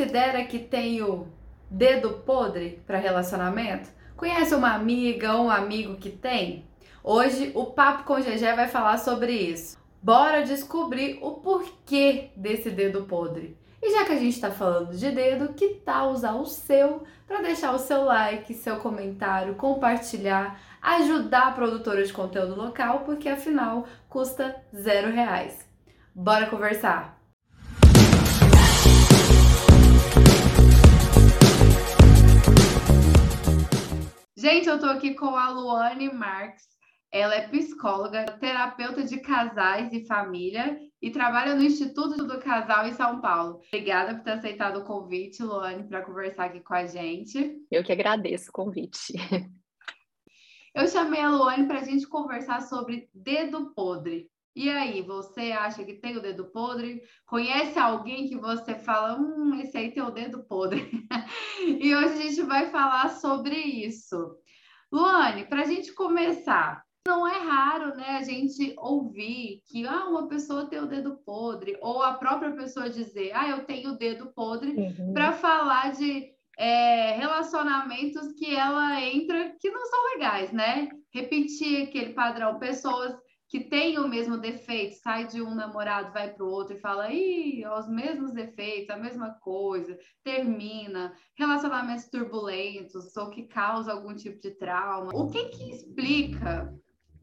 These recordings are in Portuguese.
considera que tem o dedo podre para relacionamento? Conhece uma amiga ou um amigo que tem? Hoje o Papo com GG vai falar sobre isso. Bora descobrir o porquê desse dedo podre. E já que a gente está falando de dedo, que tal usar o seu para deixar o seu like, seu comentário, compartilhar, ajudar a produtora de conteúdo local, porque afinal custa zero reais. Bora conversar! Gente, eu tô aqui com a Luane Marques. Ela é psicóloga, terapeuta de casais e família e trabalha no Instituto do Casal em São Paulo. Obrigada por ter aceitado o convite, Luane, para conversar aqui com a gente. Eu que agradeço o convite. Eu chamei a Luane para a gente conversar sobre dedo podre. E aí, você acha que tem o dedo podre? Conhece alguém que você fala, hum, esse aí tem o dedo podre? e hoje a gente vai falar sobre isso. Luane, para a gente começar, não é raro, né, a gente ouvir que ah, uma pessoa tem o dedo podre, ou a própria pessoa dizer, ah, eu tenho o dedo podre, uhum. para falar de é, relacionamentos que ela entra que não são legais, né? Repetir aquele padrão, pessoas que têm o mesmo defeito, sai de um namorado, vai para o outro e fala, ih, os mesmos defeitos, a mesma coisa, termina, relacionamentos turbulentos, ou que causa algum tipo de trauma. O que que explica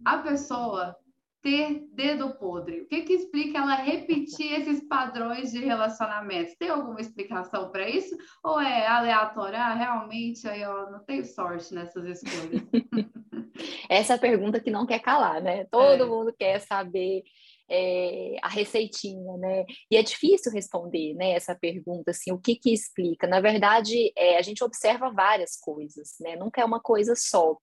a pessoa ter dedo podre? O que que explica ela repetir esses padrões de relacionamentos? Tem alguma explicação para isso? Ou é aleatório? Ah, realmente, aí eu não tenho sorte nessas escolhas. Essa é a pergunta que não quer calar, né? Todo é. mundo quer saber é, a receitinha, né? E é difícil responder, né? Essa pergunta, assim, o que que explica? Na verdade, é, a gente observa várias coisas, né? Nunca é uma coisa só.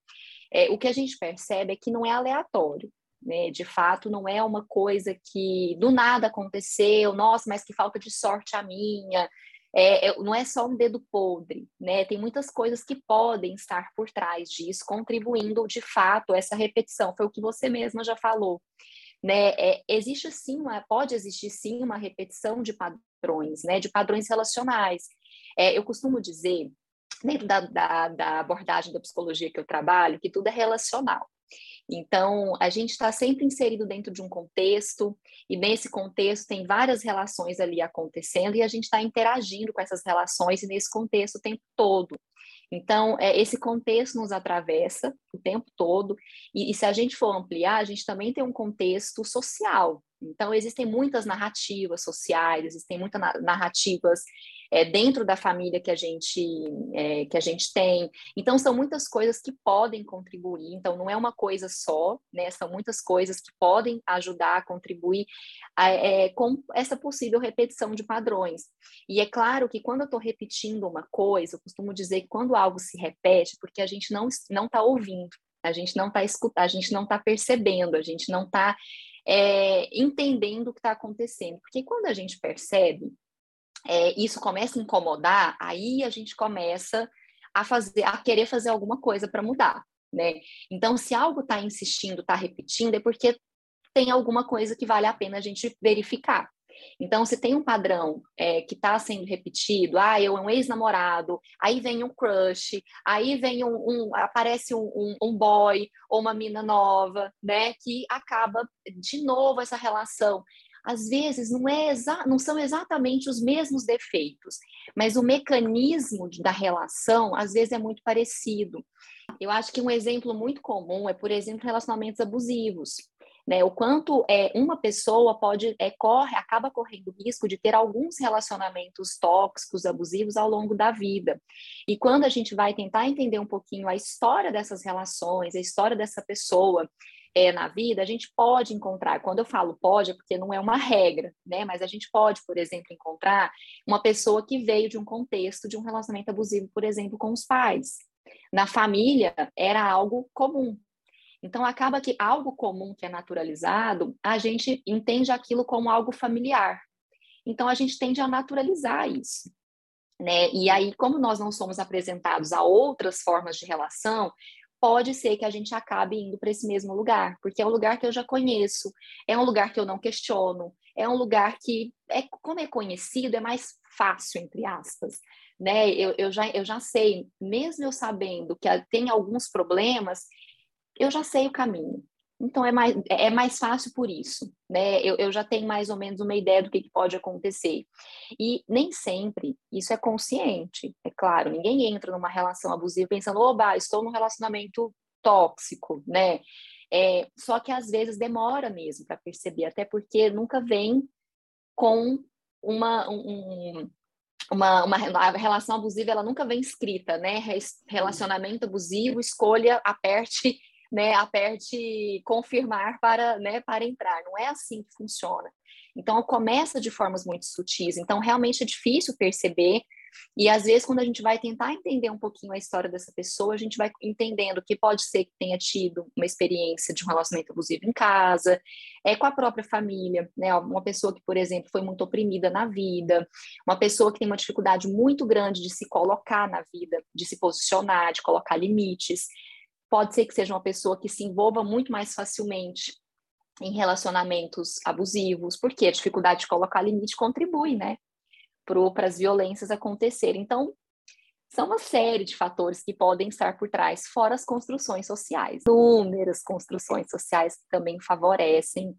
É, o que a gente percebe é que não é aleatório. Né? De fato, não é uma coisa que do nada aconteceu, nossa, mas que falta de sorte a minha. É, é, não é só um dedo podre, né? Tem muitas coisas que podem estar por trás disso, contribuindo de fato essa repetição. Foi o que você mesma já falou, né? É, existe sim, uma, pode existir sim uma repetição de padrões, né? De padrões relacionais. É, eu costumo dizer dentro da, da, da abordagem da psicologia que eu trabalho, que tudo é relacional. Então, a gente está sempre inserido dentro de um contexto, e nesse contexto tem várias relações ali acontecendo, e a gente está interagindo com essas relações e nesse contexto o tempo todo. Então, é, esse contexto nos atravessa o tempo todo, e, e se a gente for ampliar, a gente também tem um contexto social. Então, existem muitas narrativas sociais, existem muitas narrativas é, dentro da família que a gente é, que a gente tem. Então são muitas coisas que podem contribuir. Então não é uma coisa só, né? São muitas coisas que podem ajudar a contribuir a, é, com essa possível repetição de padrões. E é claro que quando eu estou repetindo uma coisa, eu costumo dizer que quando algo se repete, porque a gente não não está ouvindo, a gente não está escutando, a gente não está percebendo, a gente não está é, entendendo o que está acontecendo. Porque quando a gente percebe, é, isso começa a incomodar, aí a gente começa a fazer, a querer fazer alguma coisa para mudar, né? Então, se algo está insistindo, está repetindo, é porque tem alguma coisa que vale a pena a gente verificar. Então, se tem um padrão é, que está sendo repetido, ah, eu é um ex-namorado, aí vem um crush, aí vem um, um aparece um, um, um, boy ou uma mina nova, né, que acaba de novo essa relação às vezes não, é não são exatamente os mesmos defeitos, mas o mecanismo da relação às vezes é muito parecido. Eu acho que um exemplo muito comum é, por exemplo, relacionamentos abusivos. Né, o quanto é, uma pessoa pode é, corre, acaba correndo risco de ter alguns relacionamentos tóxicos, abusivos ao longo da vida. E quando a gente vai tentar entender um pouquinho a história dessas relações, a história dessa pessoa, é, na vida, a gente pode encontrar, quando eu falo pode, é porque não é uma regra, né? Mas a gente pode, por exemplo, encontrar uma pessoa que veio de um contexto de um relacionamento abusivo, por exemplo, com os pais. Na família era algo comum. Então acaba que algo comum que é naturalizado, a gente entende aquilo como algo familiar. Então a gente tende a naturalizar isso. Né? E aí, como nós não somos apresentados a outras formas de relação, pode ser que a gente acabe indo para esse mesmo lugar, porque é um lugar que eu já conheço, é um lugar que eu não questiono, é um lugar que, é, como é conhecido, é mais fácil, entre aspas. Né? Eu, eu, já, eu já sei, mesmo eu sabendo que tem alguns problemas, eu já sei o caminho. Então é mais, é mais fácil por isso, né? Eu, eu já tenho mais ou menos uma ideia do que, que pode acontecer. E nem sempre isso é consciente, é claro. Ninguém entra numa relação abusiva pensando, oba, estou num relacionamento tóxico, né? É, só que às vezes demora mesmo para perceber, até porque nunca vem com uma, um, uma, uma relação abusiva, ela nunca vem escrita, né? Relacionamento abusivo, escolha, aperte né, aperte confirmar para, né, para entrar. Não é assim que funciona. Então, começa de formas muito sutis. Então, realmente é difícil perceber. E às vezes, quando a gente vai tentar entender um pouquinho a história dessa pessoa, a gente vai entendendo que pode ser que tenha tido uma experiência de um relacionamento abusivo em casa, é com a própria família, né? Uma pessoa que, por exemplo, foi muito oprimida na vida, uma pessoa que tem uma dificuldade muito grande de se colocar na vida, de se posicionar, de colocar limites pode ser que seja uma pessoa que se envolva muito mais facilmente em relacionamentos abusivos, porque a dificuldade de colocar limite contribui, né, para as violências acontecerem. Então, são uma série de fatores que podem estar por trás, fora as construções sociais. Inúmeras construções sociais que também favorecem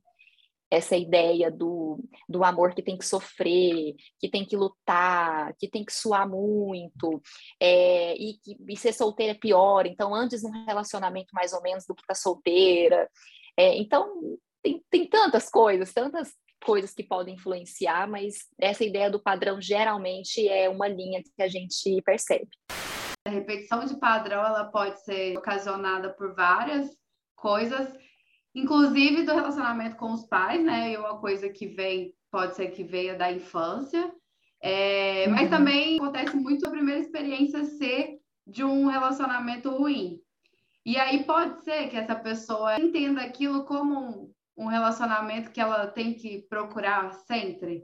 essa ideia do, do amor que tem que sofrer, que tem que lutar, que tem que suar muito, é, e, e ser solteira é pior, então antes um relacionamento mais ou menos do que tá solteira. É, então, tem, tem tantas coisas, tantas coisas que podem influenciar, mas essa ideia do padrão geralmente é uma linha que a gente percebe. A repetição de padrão ela pode ser ocasionada por várias coisas inclusive do relacionamento com os pais, né? E uma coisa que vem, pode ser que venha da infância, é, uhum. mas também acontece muito a primeira experiência ser de um relacionamento ruim. E aí pode ser que essa pessoa entenda aquilo como um, um relacionamento que ela tem que procurar sempre.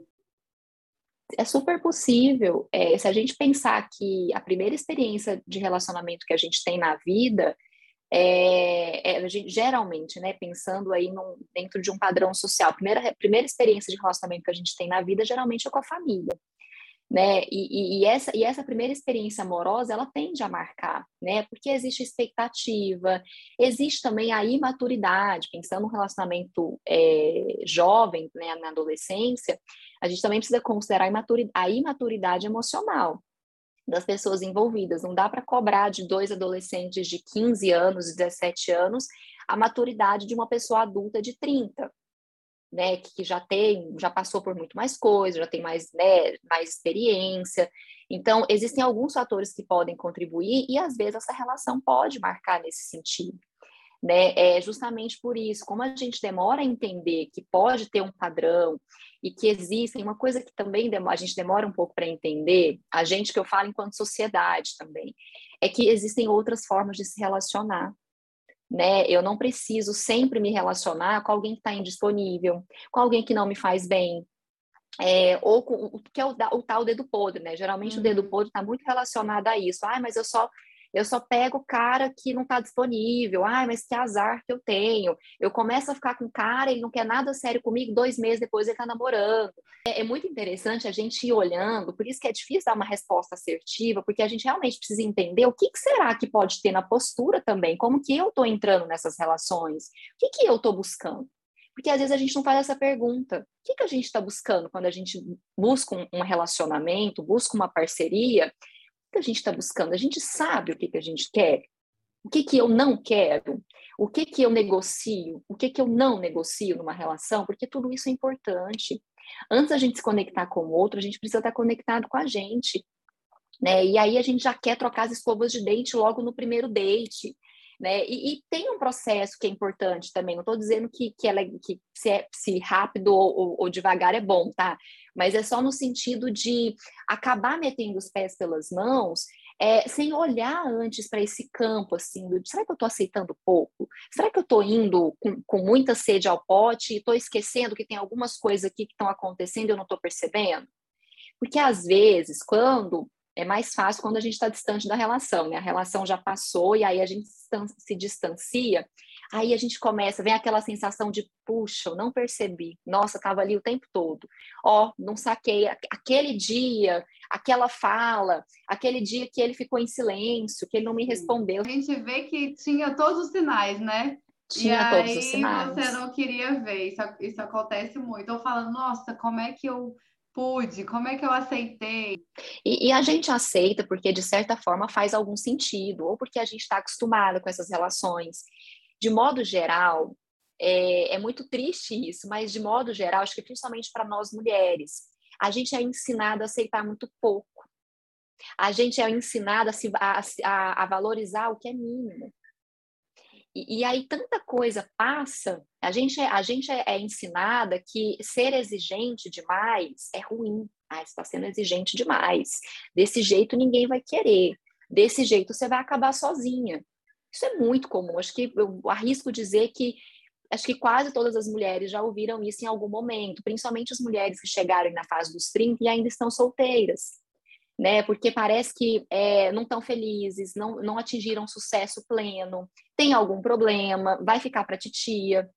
É super possível. É, se a gente pensar que a primeira experiência de relacionamento que a gente tem na vida é, é, geralmente, né, pensando aí num, dentro de um padrão social, primeira, primeira experiência de relacionamento que a gente tem na vida geralmente é com a família, né, e, e, essa, e essa primeira experiência amorosa, ela tende a marcar, né, porque existe expectativa, existe também a imaturidade, pensando no relacionamento é, jovem, né, na adolescência, a gente também precisa considerar a imaturidade, a imaturidade emocional, das pessoas envolvidas. Não dá para cobrar de dois adolescentes de 15 anos, 17 anos, a maturidade de uma pessoa adulta de 30, né, que já tem, já passou por muito mais coisas, já tem mais, né, mais experiência. Então, existem alguns fatores que podem contribuir e às vezes essa relação pode marcar nesse sentido né? É justamente por isso, como a gente demora a entender que pode ter um padrão e que existem, uma coisa que também a gente demora um pouco para entender, a gente que eu falo enquanto sociedade também, é que existem outras formas de se relacionar. Né? Eu não preciso sempre me relacionar com alguém que está indisponível, com alguém que não me faz bem, é, ou com o que é o, o, tal dedo podre, né? Geralmente o dedo uhum. podre está muito relacionado a isso. Ah, mas eu só eu só pego o cara que não está disponível. Ai, mas que azar que eu tenho. Eu começo a ficar com o cara, ele não quer nada sério comigo, dois meses depois ele está namorando. É, é, muito interessante a gente ir olhando, por isso que é difícil dar uma resposta assertiva, porque a gente realmente precisa entender o que, que será que pode ter na postura também, como que eu estou entrando nessas relações, o que, que eu estou buscando. Porque às vezes a gente não faz essa pergunta. O que, que a gente está buscando quando a gente busca um relacionamento, busca uma parceria? Que a gente está buscando? A gente sabe o que, que a gente quer? O que, que eu não quero? O que, que eu negocio? O que, que eu não negocio numa relação? Porque tudo isso é importante. Antes da gente se conectar com o outro, a gente precisa estar conectado com a gente. Né? E aí a gente já quer trocar as escovas de dente logo no primeiro date. Né? E, e, tem um processo que é importante também. Não estou dizendo que, que, ela, é, que se, é, se rápido ou, ou, ou, devagar é bom, tá? Mas é só no sentido de acabar metendo os pés pelas mãos, é, sem olhar antes para esse campo, assim, do, será que eu estou aceitando pouco? Será que eu estou indo com, com, muita sede ao pote e estou esquecendo que tem algumas coisas aqui que estão acontecendo e eu não estou percebendo? Porque às vezes, quando É mais fácil quando a gente está distante da relação, né? A relação já passou e aí a gente se distancia. Aí a gente começa, vem aquela sensação de, puxa, eu não percebi. Nossa, estava ali o tempo todo. Ó, oh, não saquei. Aquele dia, aquela fala, aquele dia que ele ficou em silêncio, que ele não me respondeu. A gente vê que tinha todos os sinais, né? Tinha e todos aí os sinais. você não queria ver. Isso, isso acontece muito. Eu falo, nossa, como é que eu pude? Como é que eu aceitei? E, e, a gente aceita porque, de certa forma, faz algum sentido, ou porque a gente está acostumado com essas relações. De modo geral, é, é, muito triste isso, mas de modo geral, acho que principalmente para nós mulheres, a gente é ensinado a aceitar muito pouco. A gente é ensinado a, se, a, a valorizar o que é mínimo. E, e, aí tanta coisa passa, a gente, é, a gente é, é ensinada que ser exigente demais é ruim. Ah, está sendo exigente demais. Desse jeito ninguém vai querer. Desse jeito você vai acabar sozinha. Isso é muito comum. Acho que eu arrisco dizer que acho que quase todas as mulheres já ouviram isso em algum momento, principalmente as mulheres que chegaram na fase dos 30 e ainda estão solteiras né? Porque parece que é, não estão felizes, não, não atingiram sucesso pleno, tem algum problema, vai ficar para titia.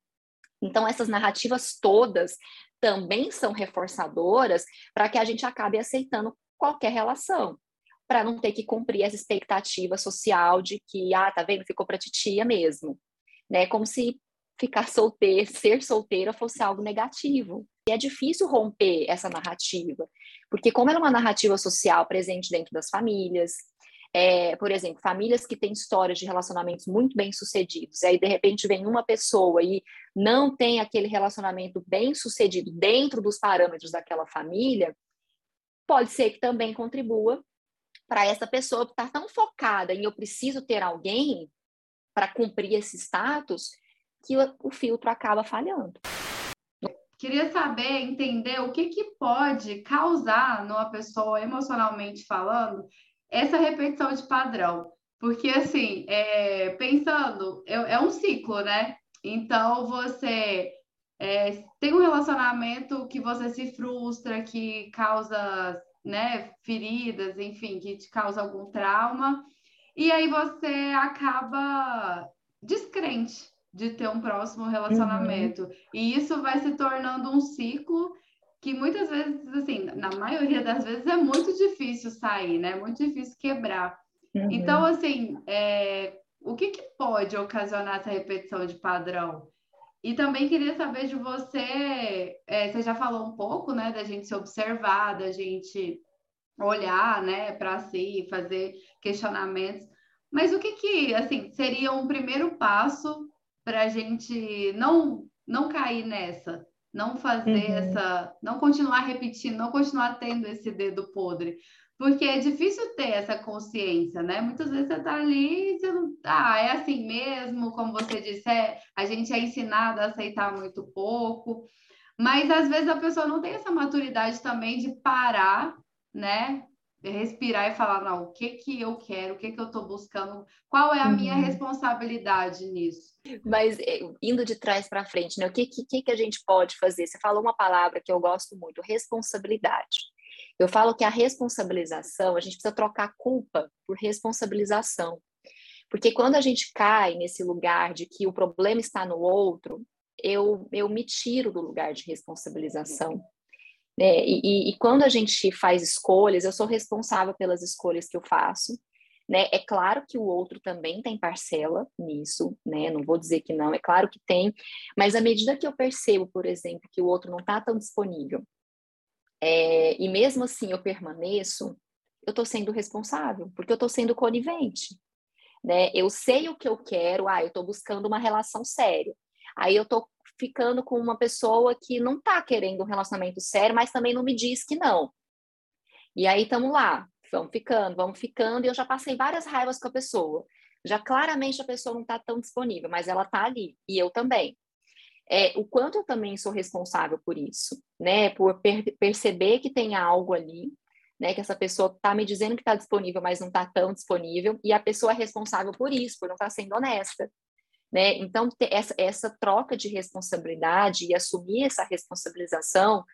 Então, essas narrativas todas também são reforçadoras para que a gente acabe aceitando qualquer relação, para não ter que cumprir essa expectativa social de que, ah, tá vendo, ficou para titia mesmo, né? Como se ficar solteiro, ser solteira fosse algo negativo. E é difícil romper essa narrativa, porque como ela é uma narrativa social presente dentro das famílias, é, por exemplo, famílias que têm histórias de relacionamentos muito bem sucedidos, e aí de repente vem uma pessoa e não tem aquele relacionamento bem sucedido dentro dos parâmetros daquela família, pode ser que também contribua para essa pessoa estar tão focada em eu preciso ter alguém para cumprir esse status que o, filtro acaba falhando. Queria saber, entender o que, que pode causar numa pessoa, emocionalmente falando, essa repetição de padrão. Porque, assim, é, pensando, é, é, um ciclo, né? Então, você é, tem um relacionamento que você se frustra, que causa né, feridas, enfim, que te causa algum trauma, e aí você acaba descrente de ter um próximo relacionamento. Uhum. E isso vai se tornando um ciclo que muitas vezes, assim, na maioria das vezes é muito difícil sair, né? Muito difícil quebrar. Uhum. Então, assim, é, o que, que pode ocasionar essa repetição de padrão? E também queria saber de você, é, você já falou um pouco, né, da gente se observar, da gente olhar, né, para si, fazer questionamentos. Mas o que que, assim, seria um primeiro passo para a gente não, não cair nessa, não fazer uhum. essa, não continuar repetindo, não continuar tendo esse dedo podre. Porque é difícil ter essa consciência, né? Muitas vezes você tá ali e você não. Ah, é assim mesmo, como você disse, é, a gente é ensinado a aceitar muito pouco. Mas às vezes a pessoa não tem essa maturidade também de parar, né? Respirar e falar, não, o que que eu quero, o que que eu estou buscando, qual é a uhum. minha responsabilidade nisso? Mas eh, indo de trás para frente, né? O que, que, que a gente pode fazer? Você falou uma palavra que eu gosto muito, responsabilidade. Eu falo que a responsabilização, a gente precisa trocar culpa por responsabilização. Porque quando a gente cai nesse lugar de que o problema está no outro, eu, eu me tiro do lugar de responsabilização. Né? E, e, quando a gente faz escolhas, eu sou responsável pelas escolhas que eu faço. Né? É claro que o outro também tem parcela nisso, né? Não vou dizer que não, é claro que tem, mas à medida que eu percebo, por exemplo, que o outro não está tão disponível, é, e mesmo assim eu permaneço, eu estou sendo responsável, porque eu estou sendo conivente. Né? Eu sei o que eu quero, ah, eu estou buscando uma relação séria. Aí eu estou ficando com uma pessoa que não está querendo um relacionamento sério, mas também não me diz que não. E aí estamos lá, vamos ficando, vamos ficando, e eu já passei várias raivas com a pessoa. Já claramente a pessoa não está tão disponível, mas ela está ali, e eu também. É, o quanto eu também sou responsável por isso, né? Por per perceber que tem algo ali, né? Que essa pessoa está me dizendo que está disponível, mas não está tão disponível, e a pessoa é responsável por isso, por não estar tá sendo honesta. Né? Então, essa, essa troca de responsabilidade e assumir essa responsabilização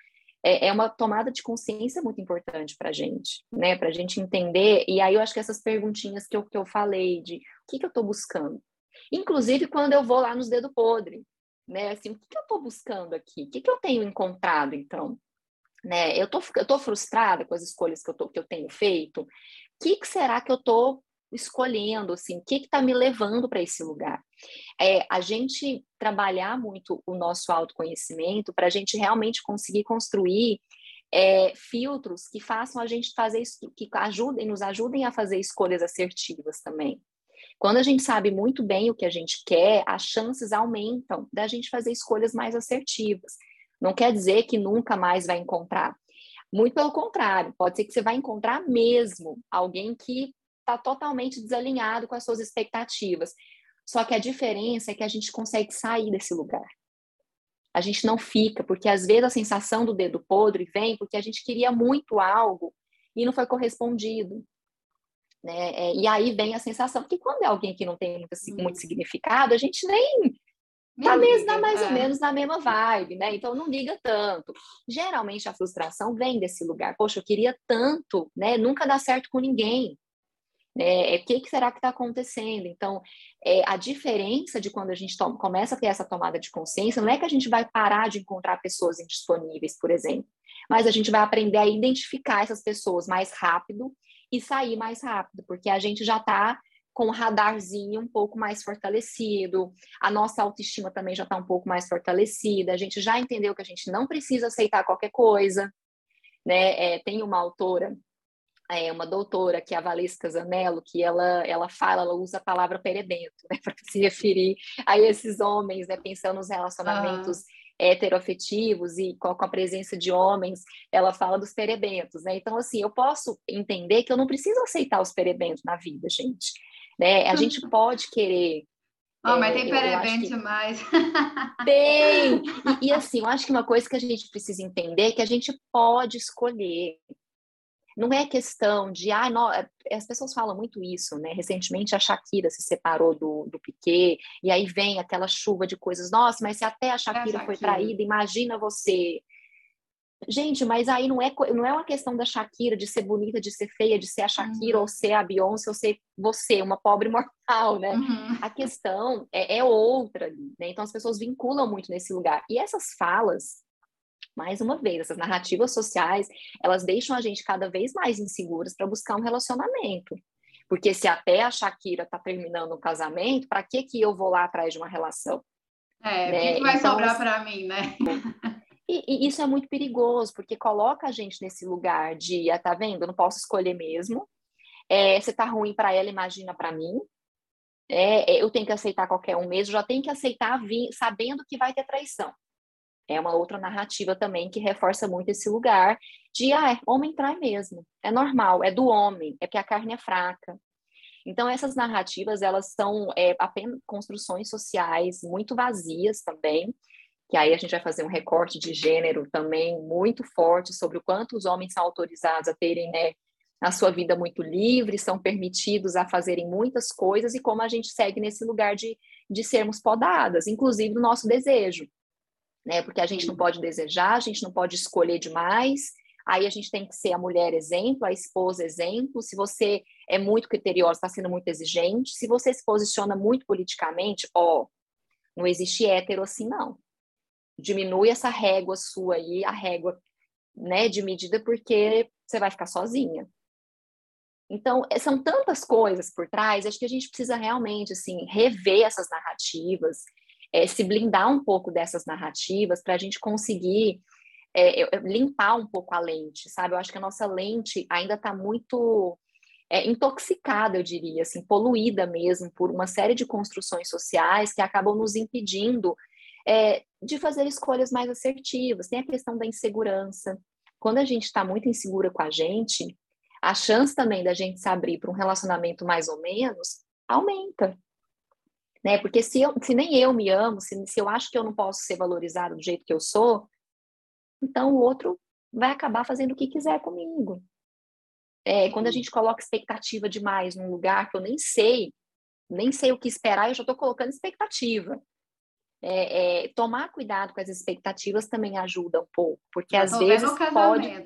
é, é uma tomada de consciência muito importante para a gente, né? Para a gente entender. E aí eu acho que essas perguntinhas que eu, que eu falei de o que, que eu estou buscando. Inclusive quando eu vou lá nos dedos podres, né? Assim, o que, que eu estou buscando aqui? O que, que eu tenho encontrado, então? Né? Eu tô, eu tô frustrada com as escolhas que eu, tô, que eu tenho feito. O que, que será que eu estou escolhendo, assim, o que está me levando para esse lugar. É, a gente trabalhar muito o nosso autoconhecimento para a gente realmente conseguir construir é, filtros que façam a gente fazer, que ajudem, nos ajudem a fazer escolhas assertivas também. Quando a gente sabe muito bem o que a gente quer, as chances aumentam da gente fazer escolhas mais assertivas. Não quer dizer que nunca mais vai encontrar. Muito pelo contrário, pode ser que você vai encontrar mesmo alguém que está totalmente desalinhado com as suas expectativas. Só que a diferença é que a gente consegue sair desse lugar. A gente não fica, porque às vezes a sensação do dedo podre vem porque a gente queria muito algo e não foi correspondido. Né? É, e aí vem a sensação, que quando é alguém que não tem muito, muito significado, a gente nem Tá mesmo, tá mais é. ou menos na mesma vibe, né? Então não liga tanto. Geralmente a frustração vem desse lugar. Poxa, eu queria tanto, né? Nunca dá certo com ninguém. É, o que, que, será que está acontecendo? Então, é, a diferença de quando a gente toma, começa a ter essa tomada de consciência não é que a gente vai parar de encontrar pessoas indisponíveis, por exemplo, mas a gente vai aprender a identificar essas pessoas mais rápido e sair mais rápido, porque a gente já está com o radarzinho um pouco mais fortalecido, a nossa autoestima também já está um pouco mais fortalecida, a gente já entendeu que a gente não precisa aceitar qualquer coisa, né? É, tem uma autora é, uma doutora, que é a Valesca Zanello, que ela, ela fala, ela usa a palavra perebento, né, para se referir a esses homens, né, pensando nos relacionamentos uhum. heteroafetivos e com, com, a presença de homens, ela fala dos perebentos, né, então, assim, eu posso entender que eu não preciso aceitar os perebentos na vida, gente, né, a gente pode querer Oh, mas tem perebento que... mais. Tem! E, e, assim, eu acho que uma coisa que a gente precisa entender é que a gente pode escolher, não é questão de, ah, não, é, as pessoas falam muito isso, né? Recentemente a Shakira se separou do, do Piquet, e aí vem aquela chuva de coisas, nossa, mas se até a Shakira, é a Shakira. foi traída, imagina você. Gente, mas aí não é, não é uma questão da Shakira de ser bonita, de ser feia, de ser a Shakira uhum. ou ser a Beyoncé ou ser você, uma pobre mortal, né? Uhum. A questão é, é outra, né? Então as pessoas vinculam muito nesse lugar. E essas falas mais uma vez, essas narrativas sociais, elas deixam a gente cada vez mais inseguras para buscar um relacionamento. Porque se até a Shakira está terminando um casamento, para que que eu vou lá atrás de uma relação? É, né? o que, que vai então, sobrar para mim, né? E, e, isso é muito perigoso, porque coloca a gente nesse lugar de, ah, tá vendo, eu não posso escolher mesmo. É, se tá ruim para ela, imagina para mim. É, é, eu tenho que aceitar qualquer um mesmo, já tenho que aceitar vir, sabendo que vai ter traição é uma outra narrativa também que reforça muito esse lugar de, ah, é, homem trai mesmo, é normal, é do homem, é porque a carne é fraca. Então, essas narrativas, elas são é, apenas construções sociais muito vazias também, que aí a gente vai fazer um recorte de gênero também muito forte sobre o quanto os homens são autorizados a terem, né, a sua vida muito livre, são permitidos a fazerem muitas coisas e como a gente segue nesse lugar de, de sermos podadas, inclusive do nosso desejo né? Porque a gente não pode desejar, a gente não pode escolher demais. Aí a gente tem que ser a mulher exemplo, a esposa exemplo. Se você é muito criteriosa, está sendo muito exigente. Se você se posiciona muito politicamente, ó, não existe hétero assim, não. Diminui essa régua sua aí, a régua, né, de medida, porque você vai ficar sozinha. Então, é, são tantas coisas por trás, acho que a gente precisa realmente, assim, rever essas narrativas, é, se blindar um pouco dessas narrativas para a gente conseguir é, limpar um pouco a lente, sabe? Eu acho que a nossa lente ainda está muito é, intoxicada, eu diria, assim, poluída mesmo por uma série de construções sociais que acabam nos impedindo é, de fazer escolhas mais assertivas. Tem a questão da insegurança. Quando a gente está muito insegura com a gente, a chance também da gente se abrir para um relacionamento mais ou menos aumenta né? Porque se, eu, se nem eu me amo, se, se eu acho que eu não posso ser valorizado do jeito que eu sou, então o outro vai acabar fazendo o que quiser comigo. É, quando a gente coloca expectativa demais num lugar que eu nem sei, nem sei o que esperar, eu já estou colocando expectativa. É, é, tomar cuidado com as expectativas também ajuda um pouco, porque às vezes pode.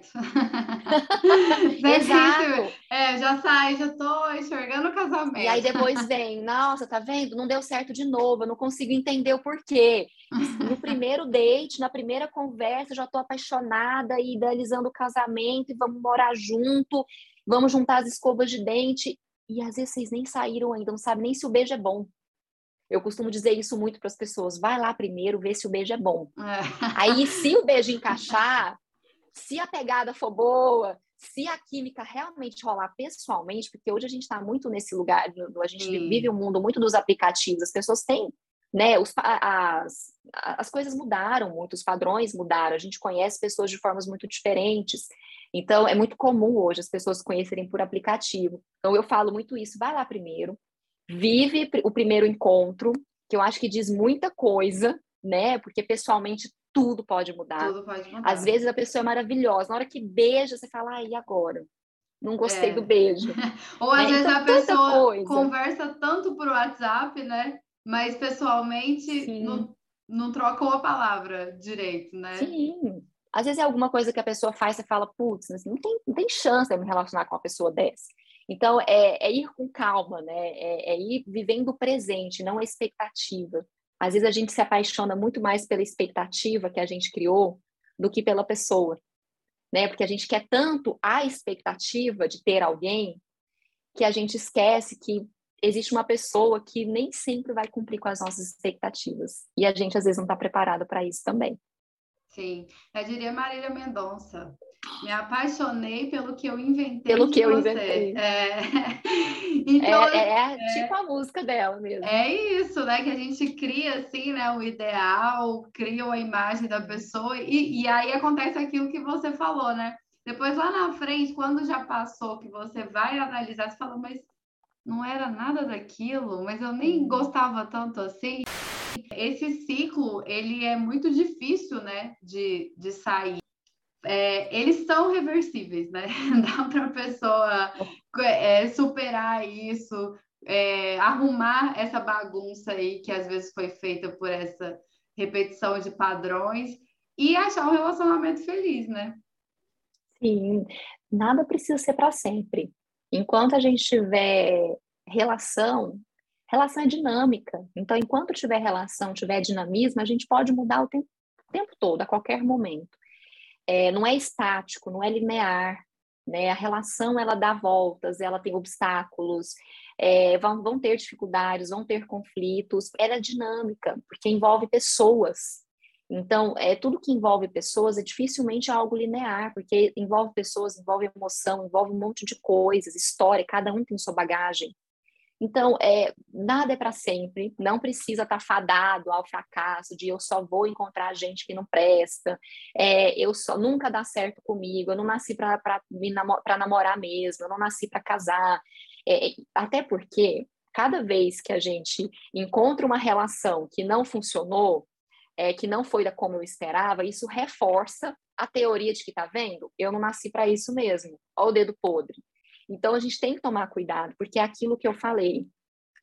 Exato. É, já sai, já tô enxergando o casamento. E aí depois vem, nossa, tá vendo? Não deu certo de novo, eu não consigo entender o porquê. No primeiro date, na primeira conversa, já tô apaixonada e idealizando o casamento e vamos morar junto, vamos juntar as escovas de dente. E às vezes vocês nem saíram ainda, não sabem nem se o beijo é bom. Eu costumo dizer isso muito para as pessoas. Vai lá primeiro, vê se o beijo é bom. É. Aí, se o beijo encaixar, se a pegada for boa, se a química realmente rolar pessoalmente, porque hoje a gente está muito nesse lugar, a gente Sim. vive um mundo muito dos aplicativos, as pessoas têm, né? Os, as, as coisas mudaram muito, os padrões mudaram, a gente conhece pessoas de formas muito diferentes. Então, é muito comum hoje as pessoas conhecerem por aplicativo. Então, eu falo muito isso. Vai lá primeiro, vive o primeiro encontro, que eu acho que diz muita coisa, né? Porque pessoalmente tudo pode mudar. Tudo pode mudar. Às vezes a pessoa é maravilhosa, na hora que beija, você fala, ah, e agora? Não gostei é. do beijo. Ou às né? vezes então, a pessoa conversa tanto por WhatsApp, né? Mas pessoalmente não, não trocou a palavra direito, né? Sim. Às vezes é alguma coisa que a pessoa faz, você fala, putz, não tem, não tem chance de me relacionar com uma pessoa dessa. Então, é, é ir com calma, né? É, é, ir vivendo o presente, não a expectativa. Às vezes a gente se apaixona muito mais pela expectativa que a gente criou do que pela pessoa, né? Porque a gente quer tanto a expectativa de ter alguém que a gente esquece que existe uma pessoa que nem sempre vai cumprir com as nossas expectativas. E a gente às vezes não está preparado para isso também. Sim, eu diria Marília Mendonça. Me apaixonei pelo que eu inventei. Pelo que eu você. inventei. É. Então, é, é, é, tipo a música dela mesmo. É isso, né? Que a gente cria assim, né? O ideal, cria a imagem da pessoa, e, e aí acontece aquilo que você falou, né? Depois lá na frente, quando já passou, que você vai analisar, você fala, mas não era nada daquilo, mas eu nem gostava tanto assim. Esse ciclo, ele é muito difícil, né, de, de sair é, eles são reversíveis, né? Dá para a pessoa é, superar isso, é, arrumar essa bagunça aí que às vezes foi feita por essa repetição de padrões e achar um relacionamento feliz, né? Sim, nada precisa ser para sempre. Enquanto a gente tiver relação, relação é dinâmica. Então, enquanto tiver relação, tiver dinamismo, a gente pode mudar o tempo, o tempo todo, a qualquer momento é, não é estático, não é linear, né? A relação ela dá voltas, ela tem obstáculos, é, vão, vão ter dificuldades, vão ter conflitos. Ela é dinâmica, porque envolve pessoas. Então, é, tudo que envolve pessoas é dificilmente algo linear, porque envolve pessoas, envolve emoção, envolve um monte de coisas, história, cada um tem sua bagagem. Então, é, nada é para sempre, não precisa estar tá fadado ao fracasso de eu só vou encontrar gente que não presta, é, eu só nunca dá certo comigo, eu não nasci para namo namorar mesmo, eu não nasci para casar. É, até porque cada vez que a gente encontra uma relação que não funcionou, é, que não foi da como eu esperava, isso reforça a teoria de que tá vendo, eu não nasci para isso mesmo. Olha o dedo podre. Então a gente tem que tomar cuidado, porque é aquilo que eu falei.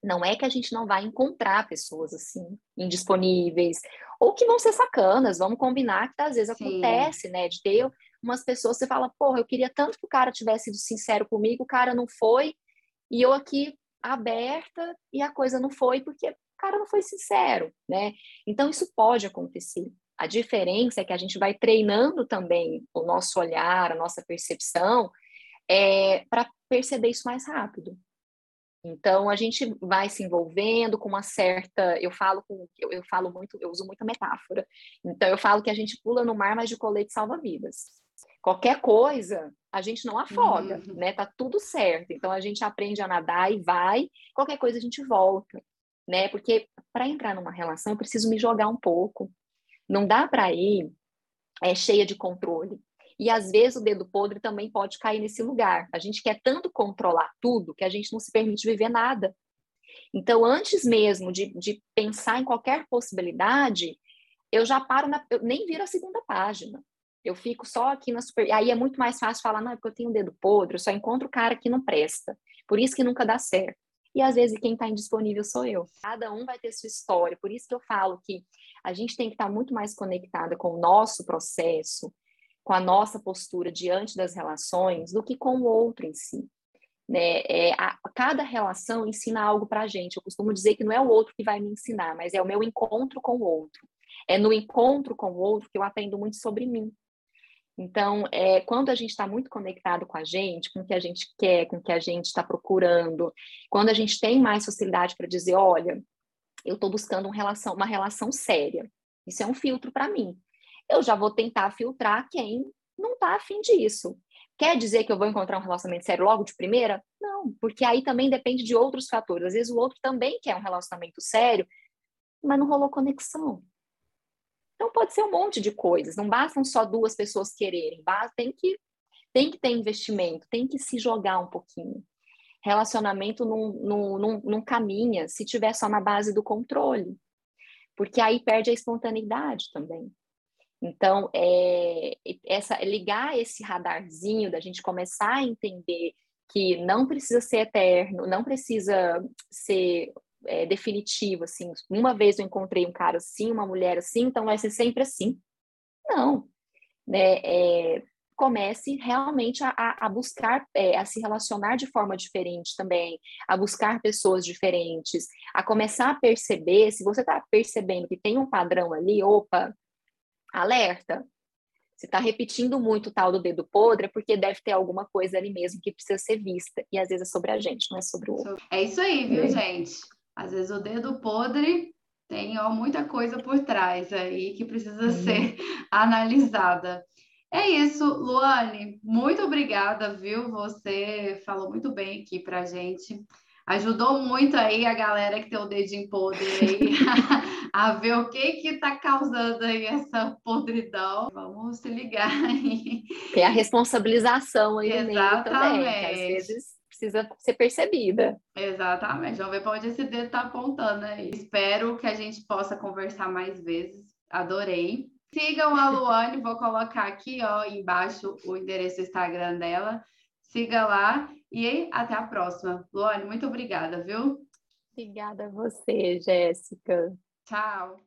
Não é que a gente não vai encontrar pessoas assim, indisponíveis, ou que vão ser sacanas, vamos combinar que às vezes Sim. acontece, né? De ter umas pessoas, você fala, porra, eu queria tanto que o cara tivesse sido sincero comigo, o cara não foi, e eu aqui aberta e a coisa não foi porque o cara não foi sincero, né? Então isso pode acontecer. A diferença é que a gente vai treinando também o nosso olhar, a nossa percepção, é, para perceber isso mais rápido. Então a gente vai se envolvendo com uma certa, eu falo com, eu, eu, falo muito, eu uso muita metáfora. Então eu falo que a gente pula no mar, mas de colete salva-vidas. Qualquer coisa, a gente não afoga, uhum. né? Tá tudo certo. Então a gente aprende a nadar e vai. Qualquer coisa a gente volta, né? Porque para entrar numa relação eu preciso me jogar um pouco. Não dá para ir é, cheia de controle. E às vezes o dedo podre também pode cair nesse lugar. A gente quer tanto controlar tudo que a gente não se permite viver nada. Então, antes mesmo de, de pensar em qualquer possibilidade, eu já paro, na, eu nem viro a segunda página. Eu fico só aqui na super. Aí é muito mais fácil falar, não, é porque eu tenho o dedo podre, eu só encontro o cara que não presta. Por isso que nunca dá certo. e às vezes quem está indisponível sou eu. Cada um vai ter sua história, por isso que eu falo que a gente tem que estar tá muito mais conectada com o nosso processo, com a nossa postura diante das relações, do que com o outro em si. Né? É, a, cada relação ensina algo para a gente. Eu costumo dizer que não é o outro que vai me ensinar, mas é o meu encontro com o outro. É no encontro com o outro que eu aprendo muito sobre mim. Então, é, quando a gente está muito conectado com a gente, com o que a gente quer, com o que a gente está procurando, quando a gente tem mais facilidade para dizer, olha, eu estou buscando relação, uma relação séria, isso é um filtro para mim. Eu já vou tentar filtrar quem não está afim disso. Quer dizer que eu vou encontrar um relacionamento sério logo de primeira? Não, porque aí também depende de outros fatores. Às vezes o outro também quer um relacionamento sério, mas não rolou conexão. Então pode ser um monte de coisas, não bastam só duas pessoas quererem, tem que, tem que ter investimento, tem que se jogar um pouquinho. Relacionamento não, não, caminha se tiver só na base do controle, porque aí perde a espontaneidade também. Então, é, essa, ligar esse radarzinho da gente começar a entender que não precisa ser eterno, não precisa ser é, definitivo, assim, uma vez eu encontrei um cara assim, uma mulher assim, então vai ser sempre assim. Não, né? É, comece realmente a, a buscar, é, a se relacionar de forma diferente também, a buscar pessoas diferentes, a começar a perceber, se você está percebendo que tem um padrão ali, opa, alerta, você está repetindo muito o tal do dedo podre, é porque deve ter alguma coisa ali mesmo que precisa ser vista. E às vezes é sobre a gente, não é sobre o outro. É isso aí, viu, é. gente? Às vezes o dedo podre tem ó, muita coisa por trás aí que precisa uhum. ser analisada. É isso, Luane, muito obrigada, viu? Você falou muito bem aqui pra gente. Ajudou muito aí a galera que tem o dedinho podre aí a ver o que que tá causando aí essa podridão. Vamos se ligar aí. Tem a responsabilização aí Exatamente. também, que às vezes precisa ser percebida. Exatamente. Vamos ver para onde esse dedo está apontando aí. Espero que a gente possa conversar mais vezes. Adorei. Sigam a Luane, vou colocar aqui ó, embaixo o endereço do Instagram dela. Siga lá e até a próxima. Luane, muito obrigada, viu? Obrigada a você, Jéssica. Tchau.